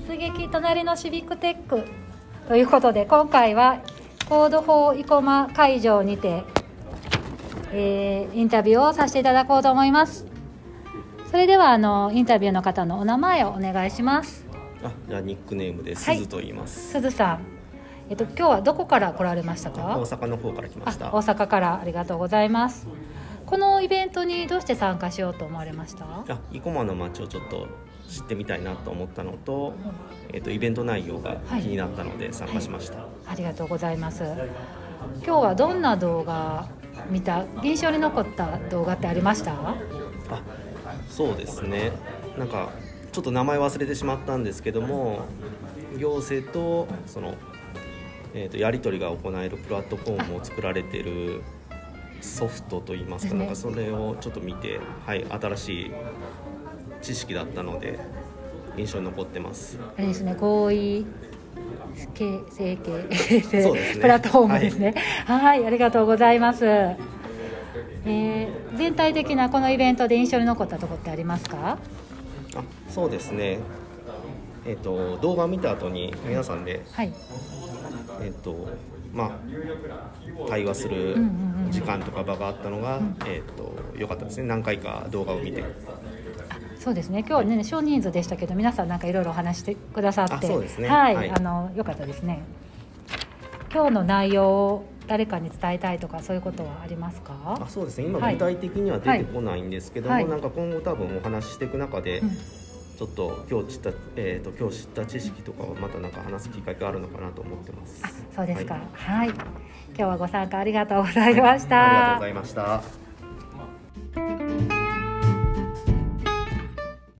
撃隣のシビックテックということで今回はコード4生駒会場にて、えー、インタビューをさせていただこうと思います。それではあのインタビューの方のお名前をお願いします。あじゃあニックネームで鈴と言います、鈴さん。えっと今日はどこから来られましたか？大阪の方から来ました。あ大阪からありがとうございますこのイベントにどうして参加しようと思われました？あ生駒の街をちょっと知ってみたいなと思ったのと,、えー、とイベント内容が気になったので参加しました、ありがとうございます。今日はどんな動画見た印象に残った動画ってありました？あそうですね。なんかちょっと名前忘れてしまったんですけども行政とその、えー、とやり取りが行えるプラットフォームを作られてるソフトといいますか、ね。なんかそれをちょっと見て、はい、新しい知識だったので印象に残ってます。あれですね合意形成形そうですね。プラットフォームですね。はい。ありがとうございます、えー全体的なこのイベントで印象に残ったところってありますか？あそうですねえっ、と動画を見た後に皆さんではい。えっ、とまあ対話する時間とか場があったのが、えっ、と良かったですね。何回か動画を見て。そうですね。今日はね少人数でしたけど皆さんなんかいろいろお話してくださって。あそうですね。はい、はい。あの良かったですね。今日の内容を誰かに伝えたいとかそういうことはありますか？あそうですね。今はい。具体的には出てこないんですけども、はい。なんか今後多分お話ししていく中で、うんちょっと今日知った、えー、と今日知った知識とかをまたなんか話す機会があるのかなと思ってます。あそうですか。はい。はい、今日はご参加ありがとうございました、ありがとうございました。